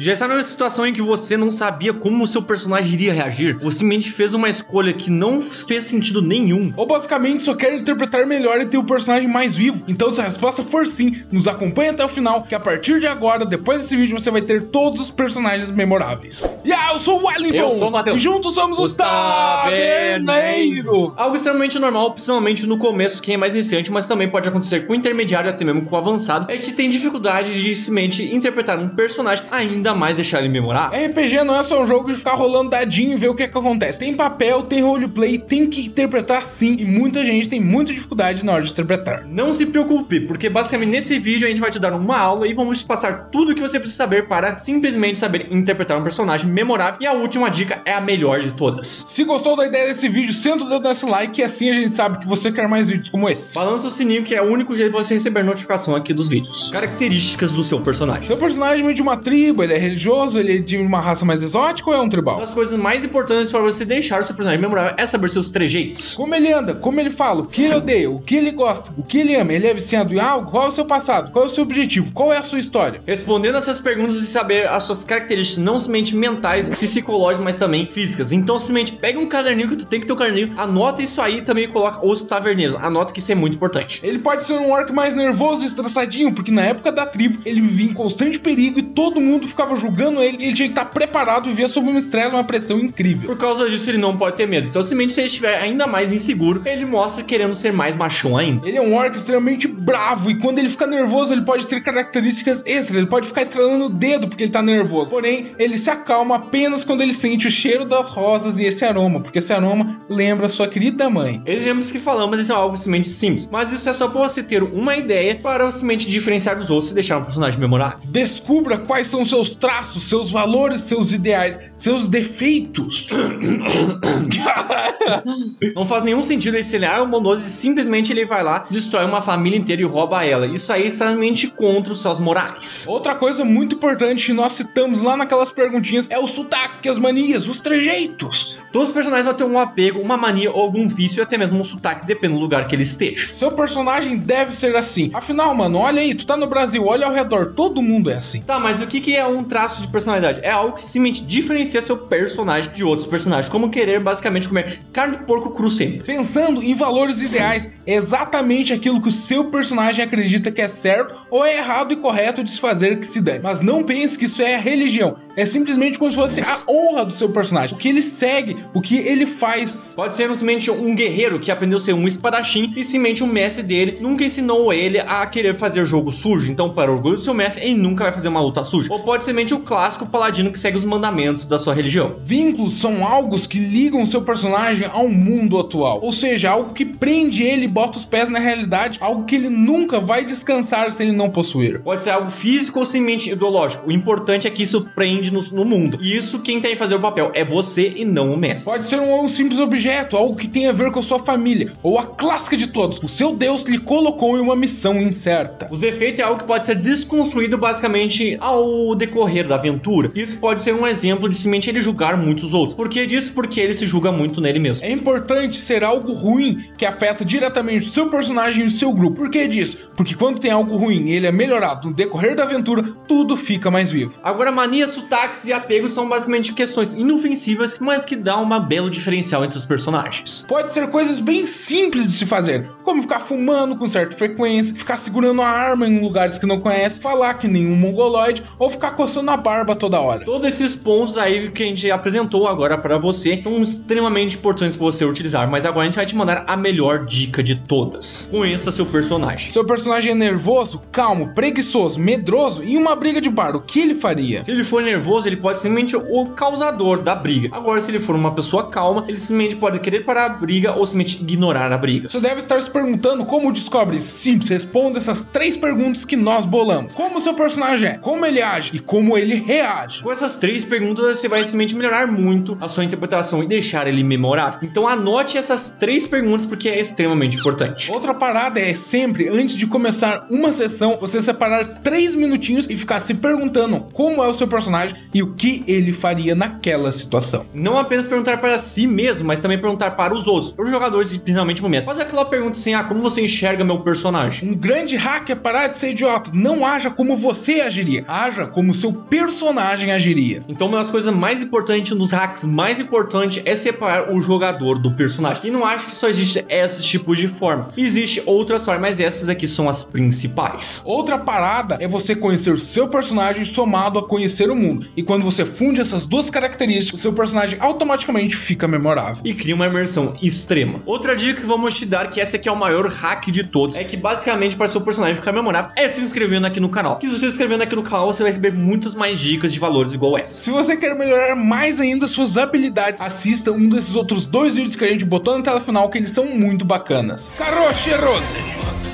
Já está numa situação em que você não sabia como o seu personagem iria reagir? Você simplesmente fez uma escolha que não fez sentido nenhum? Ou basicamente só quer interpretar melhor e ter o personagem mais vivo? Então, se a resposta for sim, nos acompanhe até o final, que a partir de agora, depois desse vídeo, você vai ter todos os personagens memoráveis. E ah, eu sou o Wellington! Eu sou o Matheus. E juntos somos os, Os Taverneiros! Algo extremamente normal, principalmente no começo, quem é mais iniciante, mas também pode acontecer com o intermediário, até mesmo com o avançado, é que tem dificuldade de simplesmente interpretar um personagem, ainda mais deixar ele memorável. RPG não é só um jogo de ficar rolando dadinho e ver o que, é que acontece. Tem papel, tem roleplay, tem que interpretar sim, e muita gente tem muita dificuldade na hora de interpretar. Não se preocupe, porque basicamente nesse vídeo a gente vai te dar uma aula e vamos te passar tudo o que você precisa saber para simplesmente saber interpretar um personagem memorável. E a última dica é a melhor de todas. Se gostou da ideia desse vídeo, senta o dedo nesse like e assim a gente sabe que você quer mais vídeos como esse. Balança o sininho que é o único jeito de você receber notificação aqui dos vídeos. Características do seu personagem. Seu personagem vem de uma tribo, ele é religioso, ele é de uma raça mais exótica ou é um Uma tribal? das coisas mais importantes para você deixar o seu personagem memorável é saber seus trejeitos. Como ele anda, como ele fala, o que ele odeia, o que ele gosta, o que ele ama, ele é viciado em algo? Qual é o seu passado? Qual é o seu objetivo? Qual é a sua história? Respondendo essas perguntas e saber as suas características, não somente mentais, psicológicas, mas também físicas. Então, simplesmente pega um caderninho que tu tem que ter um caderninho, anota isso aí e também coloca os taverneiros. Anota que isso é muito importante. Ele pode ser um orc mais nervoso e estressadinho, porque na época da tribo ele vivia em constante perigo e todo mundo ficava julgando ele ele tinha que estar preparado e vivia sob um estresse, uma pressão incrível. Por causa disso, ele não pode ter medo. Então, simplesmente se ele estiver ainda mais inseguro, ele mostra querendo ser mais machão ainda. Ele é um orc extremamente bravo e quando ele fica nervoso, ele pode ter características extras. Ele pode ficar estralando o dedo porque ele tá nervoso. Porém, ele se acalma apenas quando ele sente o cheiro das rosas e esse aroma, porque esse aroma lembra sua querida mãe. Exemplos que falamos é algo simplesmente simples, mas isso é só para você ter uma ideia para simplesmente diferenciar dos outros e deixar um personagem memorável. Descubra quais são seus traços, seus valores, seus ideais, seus defeitos. Não faz nenhum sentido ele ser ah, um bondoso e simplesmente ele vai lá, destrói uma família inteira e rouba ela. Isso aí é extremamente contra os seus morais. Outra coisa muito importante que nós citamos lá naquelas perguntinhas é o sotaque, as manias, os trejeitos. Todos os personagens vão ter um apego, uma mania ou algum vício e até mesmo um sotaque, dependendo do lugar que ele esteja. Seu personagem deve ser assim. Afinal, mano, olha aí, tu tá no Brasil, olha ao redor, todo mundo é assim. Tá, mas o que, que é um traço de personalidade? É algo que simplesmente diferencia seu personagem de outros personagens, como querer basicamente comer carne de porco cru sempre. Pensando em valores ideais, é exatamente aquilo que o seu personagem acredita que é certo ou é errado e correto de se fazer que se dane. Mas não pense que isso é religião. É simplesmente como se fosse a honra do seu personagem. O que ele segue, o que ele faz. Pode ser simplesmente um guerreiro que aprendeu a ser um espadachim e simplesmente o mestre dele nunca ensinou ele a querer fazer jogo sujo. Então, para o orgulho do seu mestre, ele nunca vai fazer uma luta suja. Ou pode ser simplesmente o clássico paladino que segue os mandamentos da sua religião. Vínculos são algo que ligam o seu personagem ao mundo atual. Ou seja, algo que prende ele e bota os pés na realidade, algo que ele nunca vai descansar se ele não possuir. Pode ser algo físico ou simplesmente ideológico. O importante é que isso prende no, no mundo. E isso quem tem que fazer o papel é você e não o mestre. Pode ser um, um simples objeto, algo que tem a ver com a sua família, ou a clássica de todos, o seu Deus lhe colocou em uma missão incerta. Os efeitos é algo que pode ser desconstruído basicamente ao decorrer da aventura. Isso pode ser um exemplo de simplesmente ele julgar muitos outros. Por que disso? Porque ele se julga muito nele mesmo. É importante ser algo ruim que afeta diretamente o seu personagem e o seu grupo. Por que disso? Porque quando tem algo ruim e ele é melhorado no decorrer da aventura, tudo fica mais vivo. Agora, manias, sotaques e apegos são basicamente questões inofensivas, mas que dá uma belo diferencial entre os personagens. Pode ser coisas bem simples de se fazer, como ficar fumando com certa frequência, ficar segurando a arma em lugares que não conhece, falar que nem um mongoloide ou ficar coçando a barba toda hora. Todos esses pontos aí que a gente apresentou agora para você são extremamente importantes para você utilizar, mas agora a gente vai te mandar a melhor dica de todas. Conheça seu personagem. Seu personagem é nervoso, calmo, preguiçoso, medroso e uma briga de bar, o que ele faria? Se ele for nervoso, ele pode simplesmente o causador da briga. Agora, se ele for uma pessoa calma, ele simplesmente pode querer parar a briga ou simplesmente ignorar a briga. Você deve estar se perguntando como descobre isso. Simples, responda essas três perguntas que nós bolamos. Como seu personagem é, como ele age e como ele reage. Com essas três perguntas, você vai simplesmente melhorar muito a sua interpretação e deixar ele memorável. Então anote essas três perguntas porque é extremamente importante. Outra parada é sempre, antes de começar uma sessão, você separar três minutinhos e ficar se perguntando como é o seu personagem e o que ele faria naquela situação. Não apenas perguntar para si mesmo, mas também perguntar para os outros, para os jogadores e principalmente pro mestre. Fazer aquela pergunta assim: ah, como você enxerga meu personagem? Um grande hack é parar de ser idiota. Não haja como você agiria, haja como seu seu personagem agiria. Então, uma das coisas mais importantes nos hacks, mais importante é separar o jogador do personagem. E não acho que só existe esses tipos de formas. Existe outras formas, mas essas aqui são as principais. Outra parada é você conhecer o seu personagem somado a conhecer o mundo. E quando você funde essas duas características, o seu personagem automaticamente fica memorável. E cria uma imersão extrema. Outra dica que vamos te dar, que essa aqui é o maior hack de todos, é que basicamente para seu personagem ficar memorável é se inscrevendo aqui no canal. Que se você se inscrevendo aqui no canal, você vai receber muitas mais dicas de valores igual essa. Se você quer melhorar mais ainda suas habilidades, assista um desses outros dois vídeos que a gente botou na tela final, que eles são muito bacanas. Karoshirode!